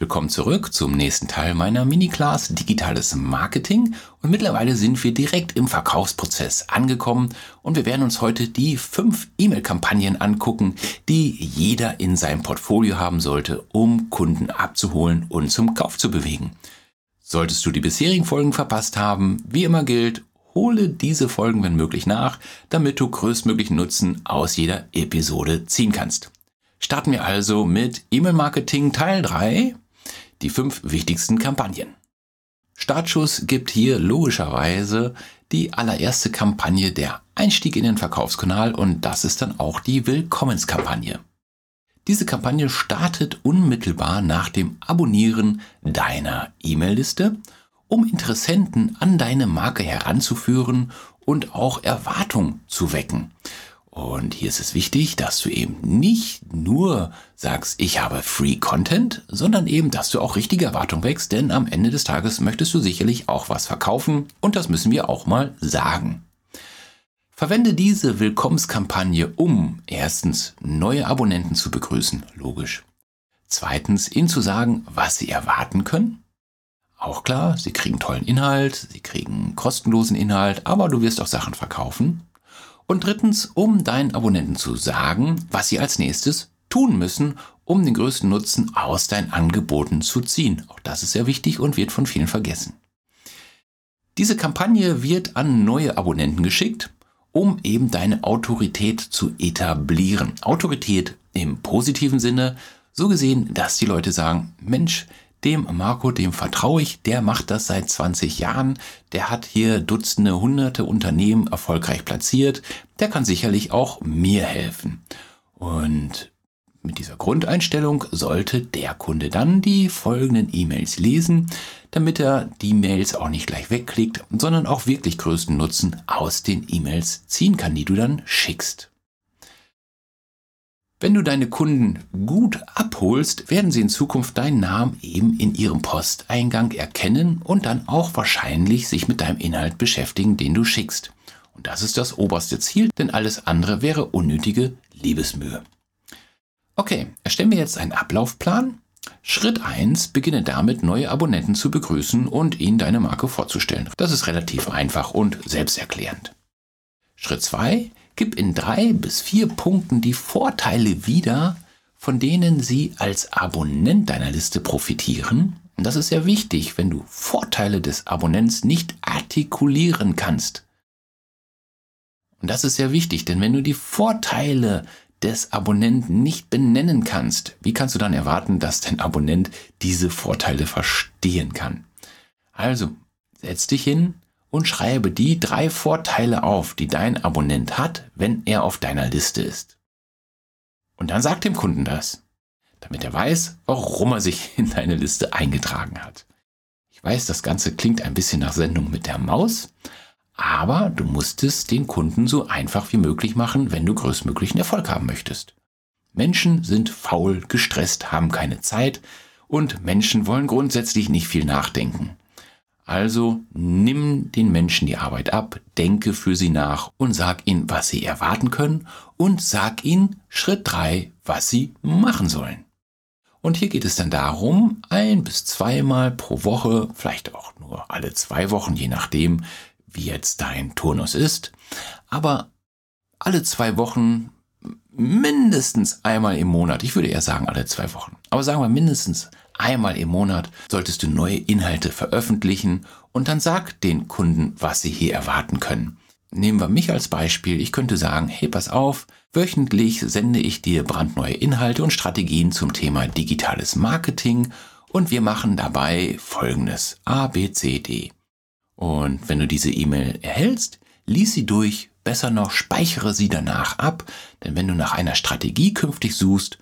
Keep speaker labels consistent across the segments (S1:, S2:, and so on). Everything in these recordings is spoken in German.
S1: Willkommen zurück zum nächsten Teil meiner Mini-Class Digitales Marketing und mittlerweile sind wir direkt im Verkaufsprozess angekommen und wir werden uns heute die fünf E-Mail-Kampagnen angucken, die jeder in seinem Portfolio haben sollte, um Kunden abzuholen und zum Kauf zu bewegen. Solltest du die bisherigen Folgen verpasst haben, wie immer gilt, hole diese Folgen wenn möglich nach, damit du größtmöglichen Nutzen aus jeder Episode ziehen kannst. Starten wir also mit E-Mail-Marketing Teil 3 die fünf wichtigsten Kampagnen. Startschuss gibt hier logischerweise die allererste Kampagne der Einstieg in den Verkaufskanal und das ist dann auch die Willkommenskampagne. Diese Kampagne startet unmittelbar nach dem Abonnieren deiner E-Mail-Liste, um Interessenten an deine Marke heranzuführen und auch Erwartung zu wecken. Und hier ist es wichtig, dass du eben nicht nur sagst, ich habe Free Content, sondern eben, dass du auch richtige Erwartungen wächst, denn am Ende des Tages möchtest du sicherlich auch was verkaufen und das müssen wir auch mal sagen. Verwende diese Willkommenskampagne, um erstens neue Abonnenten zu begrüßen, logisch. Zweitens, ihnen zu sagen, was sie erwarten können. Auch klar, sie kriegen tollen Inhalt, sie kriegen kostenlosen Inhalt, aber du wirst auch Sachen verkaufen. Und drittens, um deinen Abonnenten zu sagen, was sie als nächstes tun müssen, um den größten Nutzen aus deinen Angeboten zu ziehen. Auch das ist sehr wichtig und wird von vielen vergessen. Diese Kampagne wird an neue Abonnenten geschickt, um eben deine Autorität zu etablieren. Autorität im positiven Sinne, so gesehen, dass die Leute sagen, Mensch, dem Marco, dem vertraue ich, der macht das seit 20 Jahren, der hat hier Dutzende, hunderte Unternehmen erfolgreich platziert, der kann sicherlich auch mir helfen. Und mit dieser Grundeinstellung sollte der Kunde dann die folgenden E-Mails lesen, damit er die Mails auch nicht gleich wegklickt, sondern auch wirklich größten Nutzen aus den E-Mails ziehen kann, die du dann schickst. Wenn du deine Kunden gut abholst, werden sie in Zukunft deinen Namen eben in ihrem Posteingang erkennen und dann auch wahrscheinlich sich mit deinem Inhalt beschäftigen, den du schickst. Und das ist das oberste Ziel, denn alles andere wäre unnötige Liebesmühe. Okay, erstellen wir jetzt einen Ablaufplan. Schritt 1, beginne damit, neue Abonnenten zu begrüßen und ihnen deine Marke vorzustellen. Das ist relativ einfach und selbsterklärend. Schritt 2, Gib in drei bis vier Punkten die Vorteile wieder, von denen Sie als Abonnent deiner Liste profitieren. Und das ist sehr wichtig, wenn du Vorteile des Abonnents nicht artikulieren kannst. Und das ist sehr wichtig, denn wenn du die Vorteile des Abonnenten nicht benennen kannst, wie kannst du dann erwarten, dass dein Abonnent diese Vorteile verstehen kann? Also, setz dich hin, und schreibe die drei Vorteile auf, die dein Abonnent hat, wenn er auf deiner Liste ist. Und dann sag dem Kunden das, damit er weiß, warum er sich in deine Liste eingetragen hat. Ich weiß, das Ganze klingt ein bisschen nach Sendung mit der Maus, aber du musst es den Kunden so einfach wie möglich machen, wenn du größtmöglichen Erfolg haben möchtest. Menschen sind faul, gestresst, haben keine Zeit und Menschen wollen grundsätzlich nicht viel nachdenken. Also nimm den Menschen die Arbeit ab, denke für sie nach und sag ihnen, was sie erwarten können und sag ihnen Schritt drei, was sie machen sollen. Und hier geht es dann darum, ein bis zweimal pro Woche, vielleicht auch nur alle zwei Wochen, je nachdem, wie jetzt dein Turnus ist, aber alle zwei Wochen mindestens einmal im Monat, ich würde eher sagen alle zwei Wochen, aber sagen wir mindestens einmal im Monat solltest du neue Inhalte veröffentlichen und dann sag den Kunden, was sie hier erwarten können. Nehmen wir mich als Beispiel. Ich könnte sagen, hey, pass auf, wöchentlich sende ich dir brandneue Inhalte und Strategien zum Thema digitales Marketing und wir machen dabei folgendes A, B, C, D. Und wenn du diese E-Mail erhältst, lies sie durch, besser noch speichere sie danach ab, denn wenn du nach einer Strategie künftig suchst,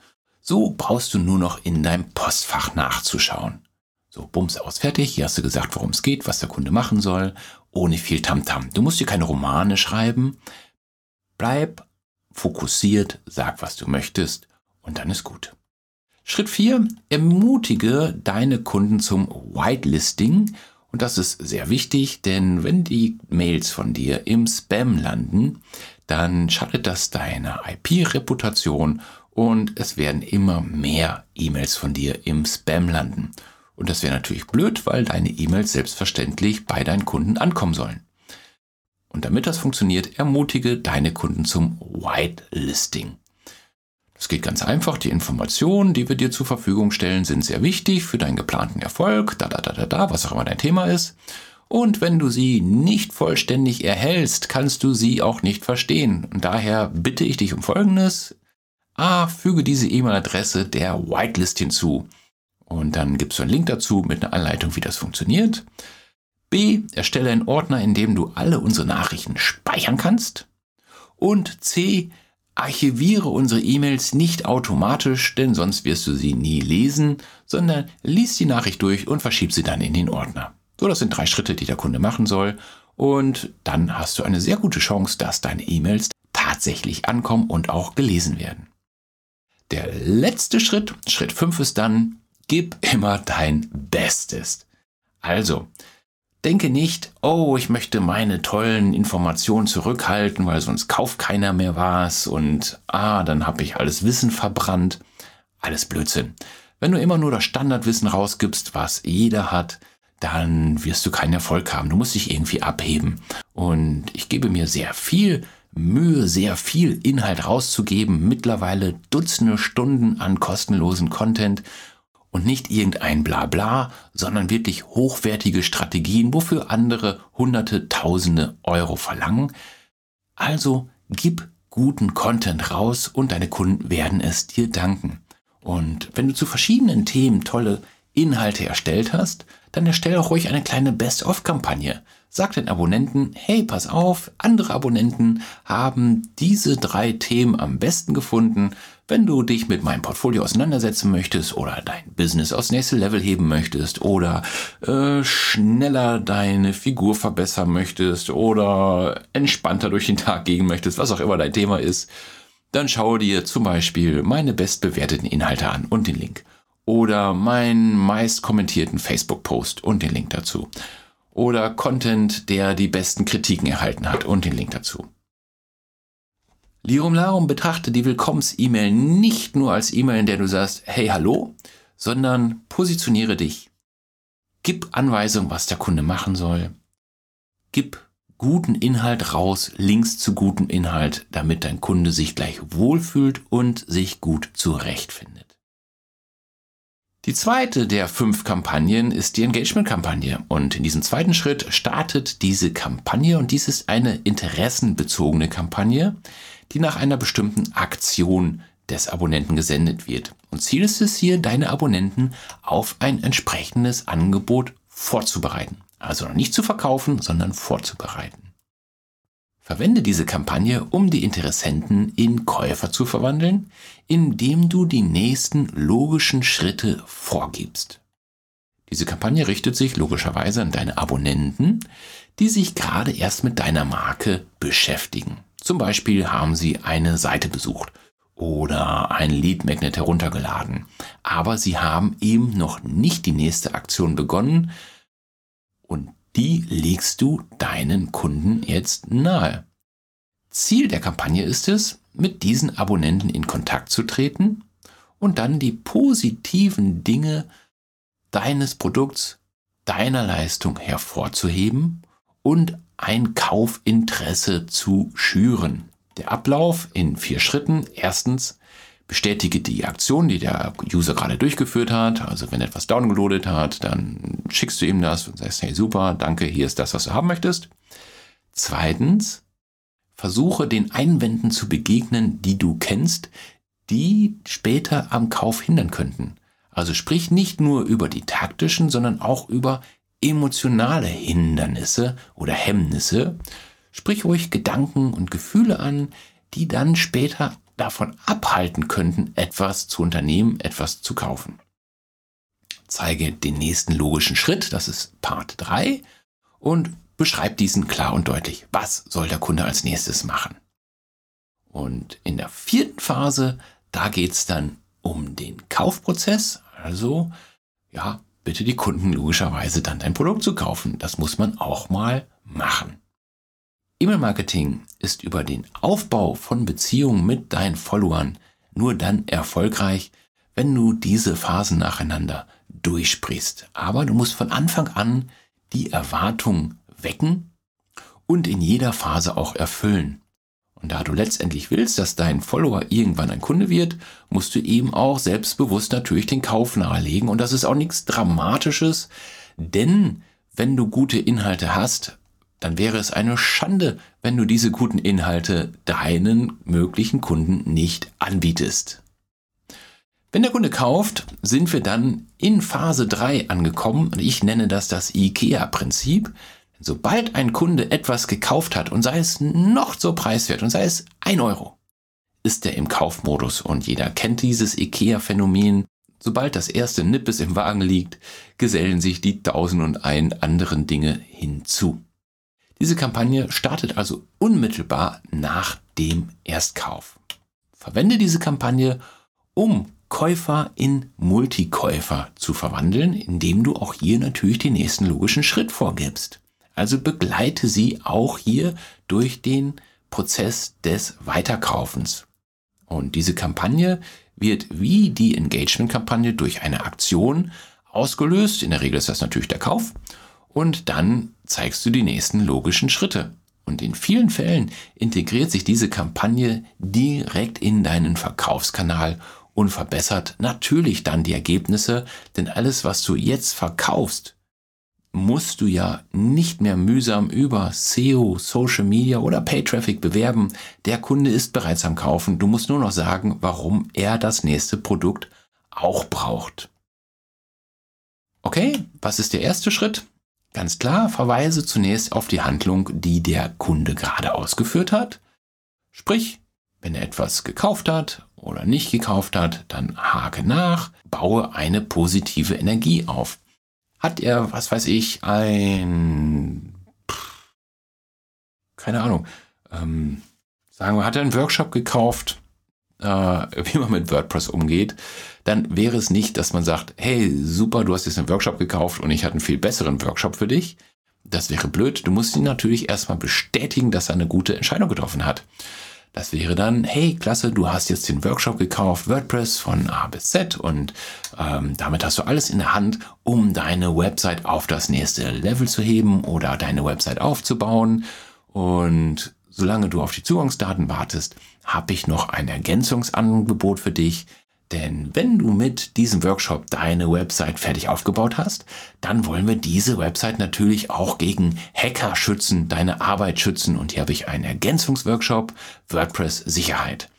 S1: so brauchst du nur noch in deinem Postfach nachzuschauen. So, bums aus, fertig. Hier hast du gesagt, worum es geht, was der Kunde machen soll, ohne viel Tamtam. -Tam. Du musst dir keine Romane schreiben. Bleib fokussiert, sag, was du möchtest und dann ist gut. Schritt 4. Ermutige deine Kunden zum Whitelisting. Und das ist sehr wichtig, denn wenn die Mails von dir im Spam landen, dann schadet das deiner IP-Reputation und es werden immer mehr E-Mails von dir im Spam landen. Und das wäre natürlich blöd, weil deine E-Mails selbstverständlich bei deinen Kunden ankommen sollen. Und damit das funktioniert, ermutige deine Kunden zum Whitelisting. Das geht ganz einfach. Die Informationen, die wir dir zur Verfügung stellen, sind sehr wichtig für deinen geplanten Erfolg, da, da, da, da, da, was auch immer dein Thema ist. Und wenn du sie nicht vollständig erhältst, kannst du sie auch nicht verstehen. Und daher bitte ich dich um Folgendes. A, füge diese E-Mail-Adresse der Whitelist hinzu. Und dann gibst du einen Link dazu mit einer Anleitung, wie das funktioniert. B, erstelle einen Ordner, in dem du alle unsere Nachrichten speichern kannst. Und C, Archiviere unsere E-Mails nicht automatisch, denn sonst wirst du sie nie lesen, sondern lies die Nachricht durch und verschieb sie dann in den Ordner. So, das sind drei Schritte, die der Kunde machen soll. Und dann hast du eine sehr gute Chance, dass deine E-Mails tatsächlich ankommen und auch gelesen werden. Der letzte Schritt, Schritt 5 ist dann, gib immer dein Bestes. Also, Denke nicht, oh, ich möchte meine tollen Informationen zurückhalten, weil sonst kauft keiner mehr was und ah, dann habe ich alles Wissen verbrannt. Alles Blödsinn. Wenn du immer nur das Standardwissen rausgibst, was jeder hat, dann wirst du keinen Erfolg haben. Du musst dich irgendwie abheben. Und ich gebe mir sehr viel Mühe, sehr viel Inhalt rauszugeben. Mittlerweile Dutzende Stunden an kostenlosen Content und nicht irgendein Blabla, sondern wirklich hochwertige Strategien, wofür andere Hunderte, Tausende Euro verlangen. Also gib guten Content raus und deine Kunden werden es dir danken. Und wenn du zu verschiedenen Themen tolle Inhalte erstellt hast, dann erstelle auch ruhig eine kleine Best-of-Kampagne. Sag den Abonnenten, hey, pass auf, andere Abonnenten haben diese drei Themen am besten gefunden. Wenn du dich mit meinem Portfolio auseinandersetzen möchtest oder dein Business aufs nächste Level heben möchtest oder äh, schneller deine Figur verbessern möchtest oder entspannter durch den Tag gehen möchtest, was auch immer dein Thema ist, dann schaue dir zum Beispiel meine bestbewerteten Inhalte an und den Link. Oder meinen meist kommentierten Facebook-Post und den Link dazu. Oder Content, der die besten Kritiken erhalten hat und den Link dazu. Lirum Larum betrachte die Willkommens-E-Mail nicht nur als E-Mail, in der du sagst, hey, hallo, sondern positioniere dich. Gib Anweisung, was der Kunde machen soll. Gib guten Inhalt raus, Links zu gutem Inhalt, damit dein Kunde sich gleich wohlfühlt und sich gut zurechtfindet. Die zweite der fünf Kampagnen ist die Engagement-Kampagne. Und in diesem zweiten Schritt startet diese Kampagne und dies ist eine interessenbezogene Kampagne, die nach einer bestimmten Aktion des Abonnenten gesendet wird. Und Ziel ist es hier, deine Abonnenten auf ein entsprechendes Angebot vorzubereiten. Also nicht zu verkaufen, sondern vorzubereiten. Verwende diese Kampagne, um die Interessenten in Käufer zu verwandeln, indem du die nächsten logischen Schritte vorgibst. Diese Kampagne richtet sich logischerweise an deine Abonnenten, die sich gerade erst mit deiner Marke beschäftigen. Zum Beispiel haben Sie eine Seite besucht oder ein Lead Magnet heruntergeladen, aber Sie haben eben noch nicht die nächste Aktion begonnen und die legst du deinen Kunden jetzt nahe. Ziel der Kampagne ist es, mit diesen Abonnenten in Kontakt zu treten und dann die positiven Dinge deines Produkts, deiner Leistung hervorzuheben und ein Kaufinteresse zu schüren. Der Ablauf in vier Schritten. Erstens, bestätige die Aktion, die der User gerade durchgeführt hat. Also wenn er etwas downgeloadet hat, dann schickst du ihm das und sagst, hey super, danke, hier ist das, was du haben möchtest. Zweitens, versuche den Einwänden zu begegnen, die du kennst, die später am Kauf hindern könnten. Also sprich nicht nur über die taktischen, sondern auch über emotionale Hindernisse oder Hemmnisse, sprich ruhig Gedanken und Gefühle an, die dann später davon abhalten könnten, etwas zu unternehmen, etwas zu kaufen. Zeige den nächsten logischen Schritt, das ist Part 3, und beschreib diesen klar und deutlich. Was soll der Kunde als nächstes machen? Und in der vierten Phase, da geht es dann um den Kaufprozess, also ja, bitte die Kunden logischerweise dann dein Produkt zu kaufen. Das muss man auch mal machen. E-Mail-Marketing ist über den Aufbau von Beziehungen mit deinen Followern nur dann erfolgreich, wenn du diese Phasen nacheinander durchsprichst. Aber du musst von Anfang an die Erwartung wecken und in jeder Phase auch erfüllen. Und da du letztendlich willst, dass dein Follower irgendwann ein Kunde wird, musst du ihm auch selbstbewusst natürlich den Kauf nahelegen. Und das ist auch nichts Dramatisches, denn wenn du gute Inhalte hast, dann wäre es eine Schande, wenn du diese guten Inhalte deinen möglichen Kunden nicht anbietest. Wenn der Kunde kauft, sind wir dann in Phase 3 angekommen und ich nenne das das IKEA-Prinzip. Sobald ein Kunde etwas gekauft hat und sei es noch so preiswert und sei es ein Euro, ist er im Kaufmodus und jeder kennt dieses IKEA-Phänomen. Sobald das erste Nippes im Wagen liegt, gesellen sich die tausend und ein anderen Dinge hinzu. Diese Kampagne startet also unmittelbar nach dem Erstkauf. Verwende diese Kampagne, um Käufer in Multikäufer zu verwandeln, indem du auch hier natürlich den nächsten logischen Schritt vorgibst. Also begleite sie auch hier durch den Prozess des Weiterkaufens. Und diese Kampagne wird wie die Engagement-Kampagne durch eine Aktion ausgelöst. In der Regel ist das natürlich der Kauf. Und dann zeigst du die nächsten logischen Schritte. Und in vielen Fällen integriert sich diese Kampagne direkt in deinen Verkaufskanal und verbessert natürlich dann die Ergebnisse, denn alles, was du jetzt verkaufst, musst du ja nicht mehr mühsam über SEO, Social Media oder Pay Traffic bewerben. Der Kunde ist bereits am Kaufen. Du musst nur noch sagen, warum er das nächste Produkt auch braucht. Okay, was ist der erste Schritt? Ganz klar, verweise zunächst auf die Handlung, die der Kunde gerade ausgeführt hat. Sprich, wenn er etwas gekauft hat oder nicht gekauft hat, dann hake nach, baue eine positive Energie auf hat er, was weiß ich, ein, keine Ahnung, ähm, sagen wir, hat er einen Workshop gekauft, wie man mit WordPress umgeht, dann wäre es nicht, dass man sagt, hey, super, du hast jetzt einen Workshop gekauft und ich hatte einen viel besseren Workshop für dich. Das wäre blöd. Du musst ihn natürlich erstmal bestätigen, dass er eine gute Entscheidung getroffen hat. Das wäre dann, hey, klasse, du hast jetzt den Workshop gekauft, WordPress von A bis Z und ähm, damit hast du alles in der Hand, um deine Website auf das nächste Level zu heben oder deine Website aufzubauen. Und solange du auf die Zugangsdaten wartest, habe ich noch ein Ergänzungsangebot für dich. Denn wenn du mit diesem Workshop deine Website fertig aufgebaut hast, dann wollen wir diese Website natürlich auch gegen Hacker schützen, deine Arbeit schützen. Und hier habe ich einen Ergänzungsworkshop WordPress Sicherheit.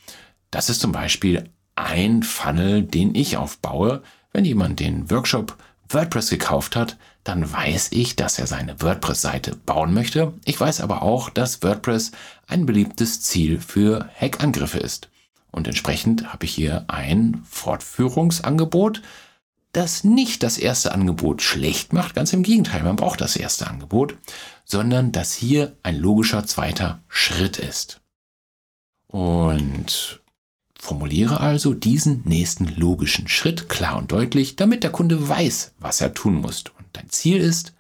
S1: Das ist zum Beispiel ein Funnel, den ich aufbaue. Wenn jemand den Workshop WordPress gekauft hat, dann weiß ich, dass er seine WordPress-Seite bauen möchte. Ich weiß aber auch, dass WordPress ein beliebtes Ziel für Hackangriffe ist. Und entsprechend habe ich hier ein Fortführungsangebot, das nicht das erste Angebot schlecht macht, ganz im Gegenteil, man braucht das erste Angebot, sondern das hier ein logischer zweiter Schritt ist. Und formuliere also diesen nächsten logischen Schritt klar und deutlich, damit der Kunde weiß, was er tun muss. Und dein Ziel ist,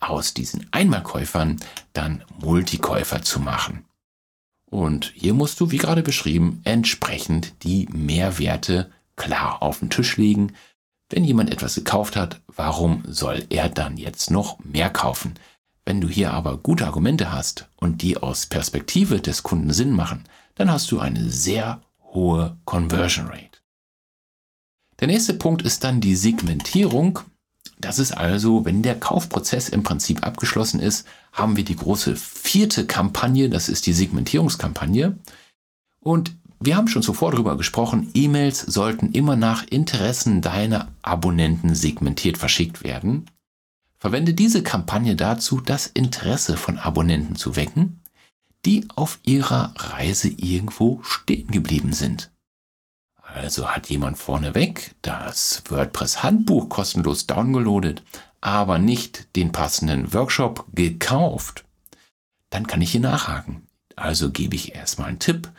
S1: aus diesen Einmalkäufern dann Multikäufer zu machen. Und hier musst du, wie gerade beschrieben, entsprechend die Mehrwerte klar auf den Tisch legen. Wenn jemand etwas gekauft hat, warum soll er dann jetzt noch mehr kaufen? Wenn du hier aber gute Argumente hast und die aus Perspektive des Kunden Sinn machen, dann hast du eine sehr hohe Conversion Rate. Der nächste Punkt ist dann die Segmentierung das ist also, wenn der Kaufprozess im Prinzip abgeschlossen ist, haben wir die große vierte Kampagne, das ist die Segmentierungskampagne. Und wir haben schon zuvor darüber gesprochen, E-Mails sollten immer nach Interessen deiner Abonnenten segmentiert verschickt werden. Verwende diese Kampagne dazu, das Interesse von Abonnenten zu wecken, die auf ihrer Reise irgendwo stehen geblieben sind. Also hat jemand vorneweg das WordPress-Handbuch kostenlos downgeloadet, aber nicht den passenden Workshop gekauft, dann kann ich hier nachhaken. Also gebe ich erstmal einen Tipp,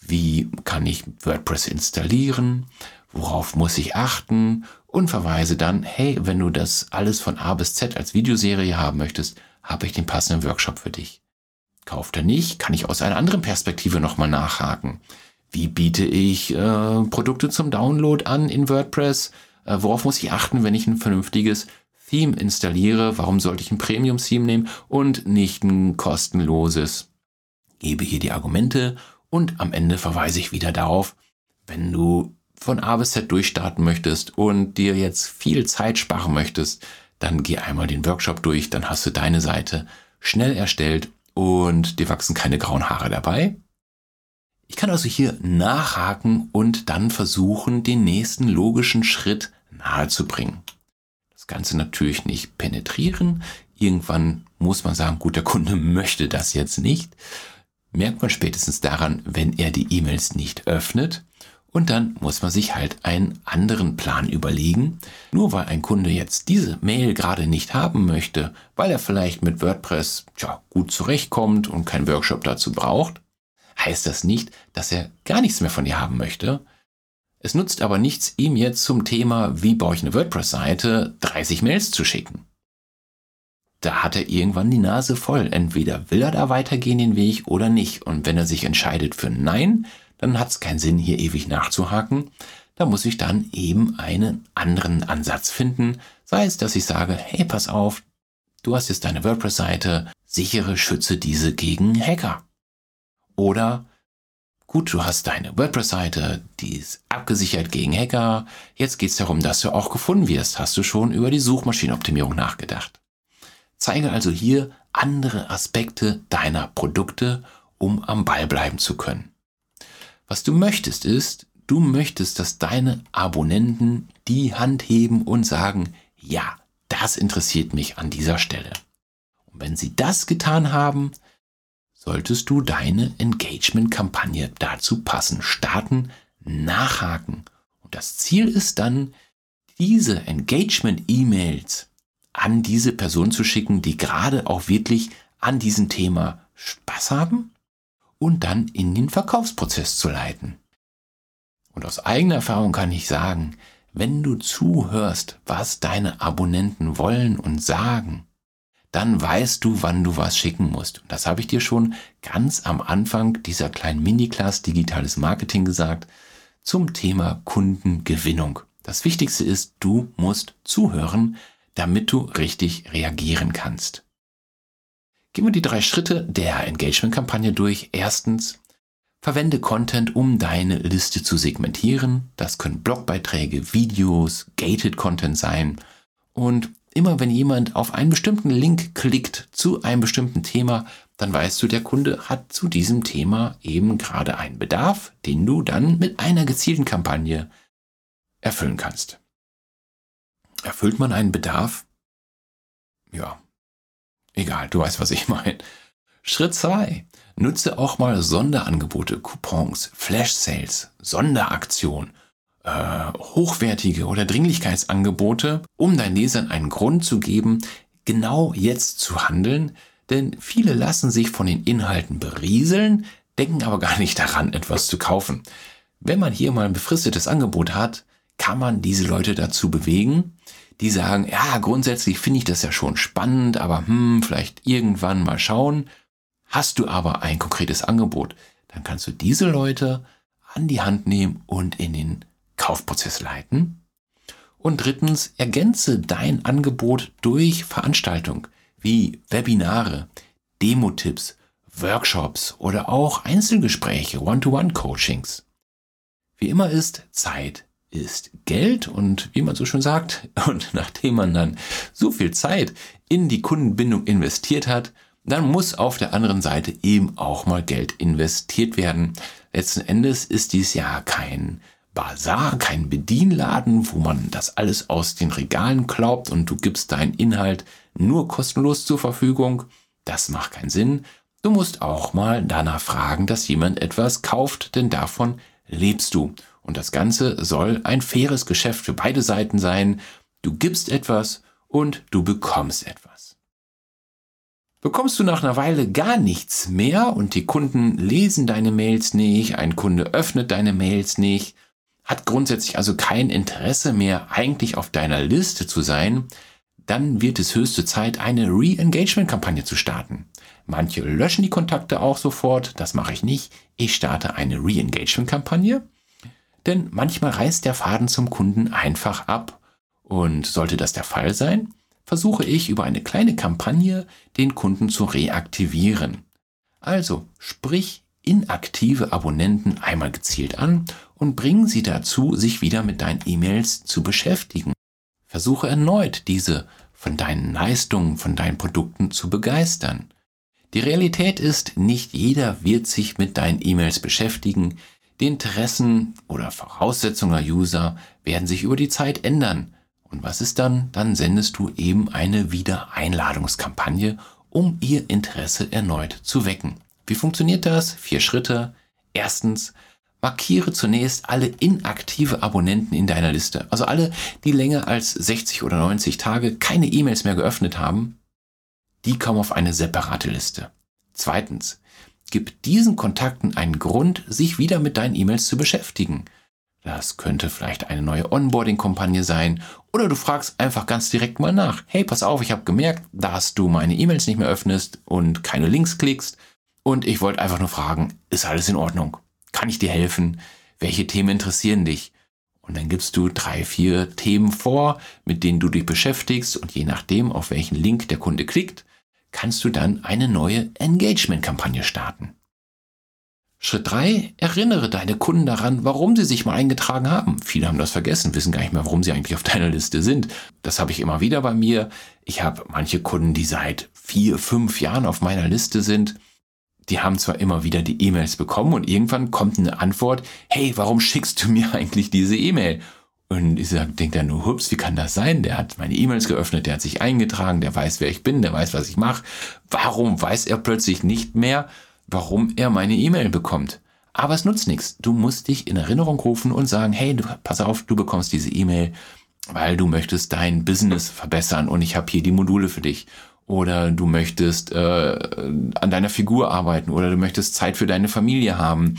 S1: wie kann ich WordPress installieren, worauf muss ich achten und verweise dann, hey, wenn du das alles von A bis Z als Videoserie haben möchtest, habe ich den passenden Workshop für dich. Kauft er nicht, kann ich aus einer anderen Perspektive nochmal nachhaken. wie biete ich äh, Produkte zum Download an in WordPress? Äh, worauf muss ich achten, wenn ich ein vernünftiges Theme installiere? Warum sollte ich ein Premium-Theme nehmen und nicht ein kostenloses? Gebe hier die Argumente und am Ende verweise ich wieder darauf, wenn du von A bis Z durchstarten möchtest und dir jetzt viel Zeit sparen möchtest, dann geh einmal den Workshop durch, dann hast du deine Seite schnell erstellt und dir wachsen keine grauen Haare dabei. Ich kann also hier nachhaken und dann versuchen, den nächsten logischen Schritt nahezubringen. Das Ganze natürlich nicht penetrieren. Irgendwann muss man sagen, gut, der Kunde möchte das jetzt nicht. Merkt man spätestens daran, wenn er die E-Mails nicht öffnet. Und dann muss man sich halt einen anderen Plan überlegen. Nur weil ein Kunde jetzt diese Mail gerade nicht haben möchte, weil er vielleicht mit WordPress tja, gut zurechtkommt und keinen Workshop dazu braucht, heißt das nicht, dass er gar nichts mehr von dir haben möchte. Es nutzt aber nichts, ihm jetzt zum Thema, wie baue ich eine WordPress-Seite, 30 Mails zu schicken. Da hat er irgendwann die Nase voll. Entweder will er da weitergehen den Weg oder nicht. Und wenn er sich entscheidet für Nein, dann hat es keinen Sinn, hier ewig nachzuhaken. Da muss ich dann eben einen anderen Ansatz finden. Sei es, dass ich sage, hey, pass auf, du hast jetzt deine WordPress-Seite, sichere, schütze diese gegen Hacker. Oder, gut, du hast deine WordPress-Seite, die ist abgesichert gegen Hacker. Jetzt geht es darum, dass du auch gefunden wirst. Hast du schon über die Suchmaschinenoptimierung nachgedacht? Zeige also hier andere Aspekte deiner Produkte, um am Ball bleiben zu können. Was du möchtest ist, du möchtest, dass deine Abonnenten die Hand heben und sagen, ja, das interessiert mich an dieser Stelle. Und wenn sie das getan haben, solltest du deine Engagement-Kampagne dazu passen, starten, nachhaken. Und das Ziel ist dann, diese Engagement-E-Mails an diese Person zu schicken, die gerade auch wirklich an diesem Thema Spaß haben und dann in den Verkaufsprozess zu leiten. Und aus eigener Erfahrung kann ich sagen, wenn du zuhörst, was deine Abonnenten wollen und sagen, dann weißt du, wann du was schicken musst. Und das habe ich dir schon ganz am Anfang dieser kleinen Mini-Class Digitales Marketing gesagt zum Thema Kundengewinnung. Das Wichtigste ist, du musst zuhören, damit du richtig reagieren kannst. Gehen wir die drei Schritte der Engagement-Kampagne durch. Erstens, verwende Content, um deine Liste zu segmentieren. Das können Blogbeiträge, Videos, Gated Content sein. Und immer wenn jemand auf einen bestimmten Link klickt zu einem bestimmten Thema, dann weißt du, der Kunde hat zu diesem Thema eben gerade einen Bedarf, den du dann mit einer gezielten Kampagne erfüllen kannst. Erfüllt man einen Bedarf? Ja, Egal, du weißt, was ich meine. Schritt zwei: Nutze auch mal Sonderangebote, Coupons, Flash Sales, Sonderaktionen, äh, hochwertige oder Dringlichkeitsangebote, um deinen Lesern einen Grund zu geben, genau jetzt zu handeln, denn viele lassen sich von den Inhalten berieseln, denken aber gar nicht daran, etwas zu kaufen. Wenn man hier mal ein befristetes Angebot hat, kann man diese Leute dazu bewegen, die sagen, ja, grundsätzlich finde ich das ja schon spannend, aber hm, vielleicht irgendwann mal schauen. Hast du aber ein konkretes Angebot, dann kannst du diese Leute an die Hand nehmen und in den Kaufprozess leiten. Und drittens, ergänze dein Angebot durch Veranstaltungen wie Webinare, Demo-Tipps, Workshops oder auch Einzelgespräche, One-to-One-Coachings. Wie immer ist Zeit ist Geld und wie man so schon sagt, und nachdem man dann so viel Zeit in die Kundenbindung investiert hat, dann muss auf der anderen Seite eben auch mal Geld investiert werden. Letzten Endes ist dies ja kein Bazar, kein Bedienladen, wo man das alles aus den Regalen klaubt und du gibst deinen Inhalt nur kostenlos zur Verfügung. Das macht keinen Sinn. Du musst auch mal danach fragen, dass jemand etwas kauft, denn davon lebst du. Und das Ganze soll ein faires Geschäft für beide Seiten sein. Du gibst etwas und du bekommst etwas. Bekommst du nach einer Weile gar nichts mehr und die Kunden lesen deine Mails nicht, ein Kunde öffnet deine Mails nicht, hat grundsätzlich also kein Interesse mehr eigentlich auf deiner Liste zu sein, dann wird es höchste Zeit, eine Re-Engagement-Kampagne zu starten. Manche löschen die Kontakte auch sofort, das mache ich nicht. Ich starte eine Re-Engagement-Kampagne, denn manchmal reißt der Faden zum Kunden einfach ab. Und sollte das der Fall sein, versuche ich über eine kleine Kampagne den Kunden zu reaktivieren. Also sprich inaktive Abonnenten einmal gezielt an und bring sie dazu, sich wieder mit deinen E-Mails zu beschäftigen. Versuche erneut, diese von deinen Leistungen, von deinen Produkten zu begeistern. Die Realität ist, nicht jeder wird sich mit deinen E-Mails beschäftigen. Die Interessen oder Voraussetzungen der User werden sich über die Zeit ändern. Und was ist dann? Dann sendest du eben eine Wiedereinladungskampagne, um ihr Interesse erneut zu wecken. Wie funktioniert das? Vier Schritte. Erstens, markiere zunächst alle inaktive Abonnenten in deiner Liste. Also alle, die länger als 60 oder 90 Tage keine E-Mails mehr geöffnet haben, die kommen auf eine separate Liste. Zweitens, gib diesen Kontakten einen Grund, sich wieder mit deinen E-Mails zu beschäftigen. Das könnte vielleicht eine neue Onboarding-Kampagne sein oder du fragst einfach ganz direkt mal nach. Hey, pass auf, ich habe gemerkt, dass du meine E-Mails nicht mehr öffnest und keine Links klickst und ich wollte einfach nur fragen, ist alles in Ordnung? Kann ich dir helfen? Welche Themen interessieren dich? Und dann gibst du drei, vier Themen vor, mit denen du dich beschäftigst und je nachdem, auf welchen Link der Kunde klickt, kannst du dann eine neue Engagement-Kampagne starten. Schritt drei: Erinnere deine Kunden daran, warum sie sich mal eingetragen haben. Viele haben das vergessen, wissen gar nicht mehr, warum sie eigentlich auf deiner Liste sind. Das habe ich immer wieder bei mir. Ich habe manche Kunden, die seit vier, fünf Jahren auf meiner Liste sind die haben zwar immer wieder die E-Mails bekommen und irgendwann kommt eine Antwort, hey, warum schickst du mir eigentlich diese E-Mail? Und ich denke dann nur, hups, wie kann das sein? Der hat meine E-Mails geöffnet, der hat sich eingetragen, der weiß, wer ich bin, der weiß, was ich mache. Warum weiß er plötzlich nicht mehr, warum er meine E-Mail bekommt? Aber es nutzt nichts. Du musst dich in Erinnerung rufen und sagen, hey, du, pass auf, du bekommst diese E-Mail, weil du möchtest dein Business verbessern und ich habe hier die Module für dich oder du möchtest äh, an deiner Figur arbeiten oder du möchtest Zeit für deine Familie haben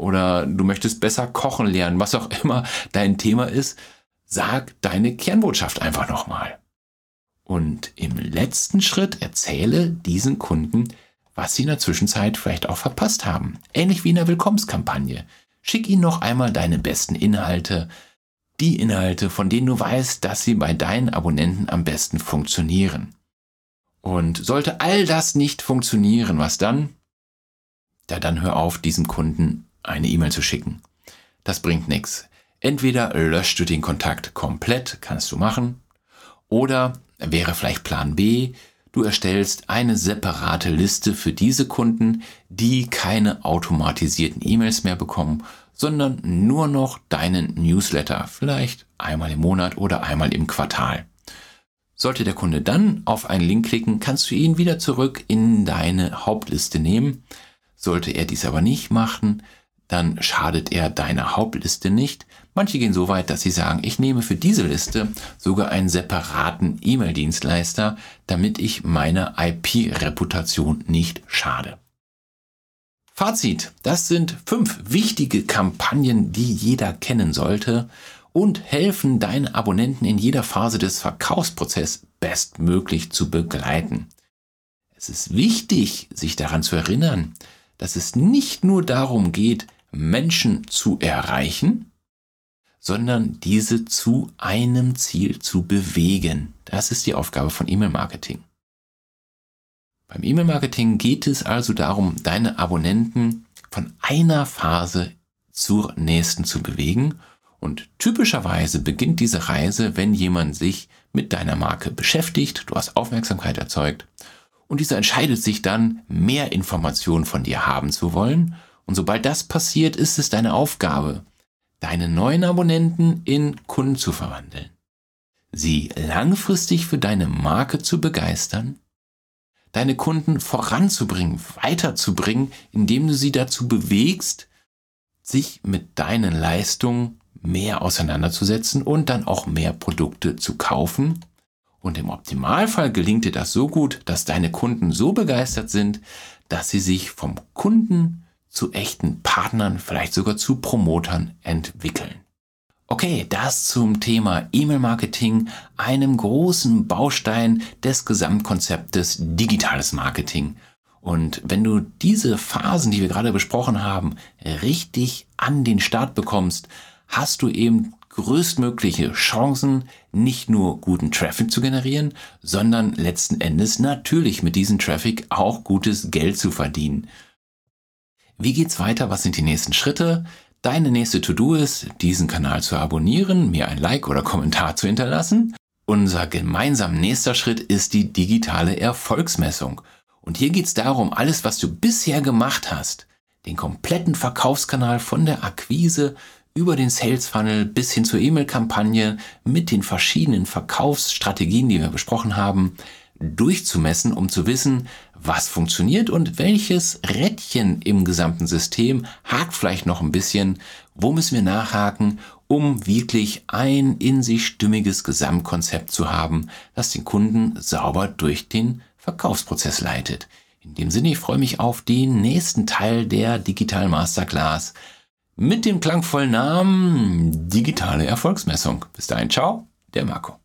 S1: oder du möchtest besser kochen lernen, was auch immer dein Thema ist, sag deine Kernbotschaft einfach nochmal. Und im letzten Schritt erzähle diesen Kunden, was sie in der Zwischenzeit vielleicht auch verpasst haben. Ähnlich wie in der Willkommenskampagne. Schick ihnen noch einmal deine besten Inhalte, die Inhalte, von denen du weißt, dass sie bei deinen Abonnenten am besten funktionieren. Und sollte all das nicht funktionieren, was dann? Ja, dann hör auf, diesem Kunden eine E-Mail zu schicken. Das bringt nichts. Entweder löscht du den Kontakt komplett, kannst du machen, oder wäre vielleicht Plan B, du erstellst eine separate Liste für diese Kunden, die keine automatisierten E-Mails mehr bekommen, sondern nur noch deinen Newsletter, vielleicht einmal im Monat oder einmal im Quartal. Sollte der Kunde dann auf einen Link klicken, kannst du ihn wieder zurück in deine Hauptliste nehmen. Sollte er dies aber nicht machen, dann schadet er deiner Hauptliste nicht. Manche gehen so weit, dass sie sagen, ich nehme für diese Liste sogar einen separaten E-Mail-Dienstleister, damit ich meiner IP-Reputation nicht schade. Fazit, das sind fünf wichtige Kampagnen, die jeder kennen sollte und helfen deinen Abonnenten in jeder Phase des Verkaufsprozesses bestmöglich zu begleiten. Es ist wichtig, sich daran zu erinnern, dass es nicht nur darum geht, Menschen zu erreichen, sondern diese zu einem Ziel zu bewegen. Das ist die Aufgabe von E-Mail-Marketing. Beim E-Mail-Marketing geht es also darum, deine Abonnenten von einer Phase zur nächsten zu bewegen und typischerweise beginnt diese Reise, wenn jemand sich mit deiner Marke beschäftigt, du hast Aufmerksamkeit erzeugt und dieser entscheidet sich dann, mehr Informationen von dir haben zu wollen. Und sobald das passiert, ist es deine Aufgabe, deine neuen Abonnenten in Kunden zu verwandeln, sie langfristig für deine Marke zu begeistern, deine Kunden voranzubringen, weiterzubringen, indem du sie dazu bewegst, sich mit deinen Leistungen mehr auseinanderzusetzen und dann auch mehr Produkte zu kaufen. Und im Optimalfall gelingt dir das so gut, dass deine Kunden so begeistert sind, dass sie sich vom Kunden zu echten Partnern, vielleicht sogar zu Promotern entwickeln. Okay, das zum Thema E-Mail-Marketing, einem großen Baustein des Gesamtkonzeptes digitales Marketing. Und wenn du diese Phasen, die wir gerade besprochen haben, richtig an den Start bekommst, hast du eben größtmögliche Chancen, nicht nur guten Traffic zu generieren, sondern letzten Endes natürlich mit diesem Traffic auch gutes Geld zu verdienen. Wie geht's weiter? Was sind die nächsten Schritte? Deine nächste To-Do ist, diesen Kanal zu abonnieren, mir ein Like oder Kommentar zu hinterlassen. Unser gemeinsamer nächster Schritt ist die digitale Erfolgsmessung. Und hier geht es darum, alles, was du bisher gemacht hast, den kompletten Verkaufskanal von der Akquise über den Sales Funnel bis hin zur E-Mail-Kampagne mit den verschiedenen Verkaufsstrategien, die wir besprochen haben, durchzumessen, um zu wissen, was funktioniert und welches Rädchen im gesamten System hakt vielleicht noch ein bisschen, wo müssen wir nachhaken, um wirklich ein in sich stimmiges Gesamtkonzept zu haben, das den Kunden sauber durch den Verkaufsprozess leitet. In dem Sinne, ich freue mich auf den nächsten Teil der Digital Masterclass mit dem klangvollen Namen Digitale Erfolgsmessung. Bis dahin, ciao, der Marco.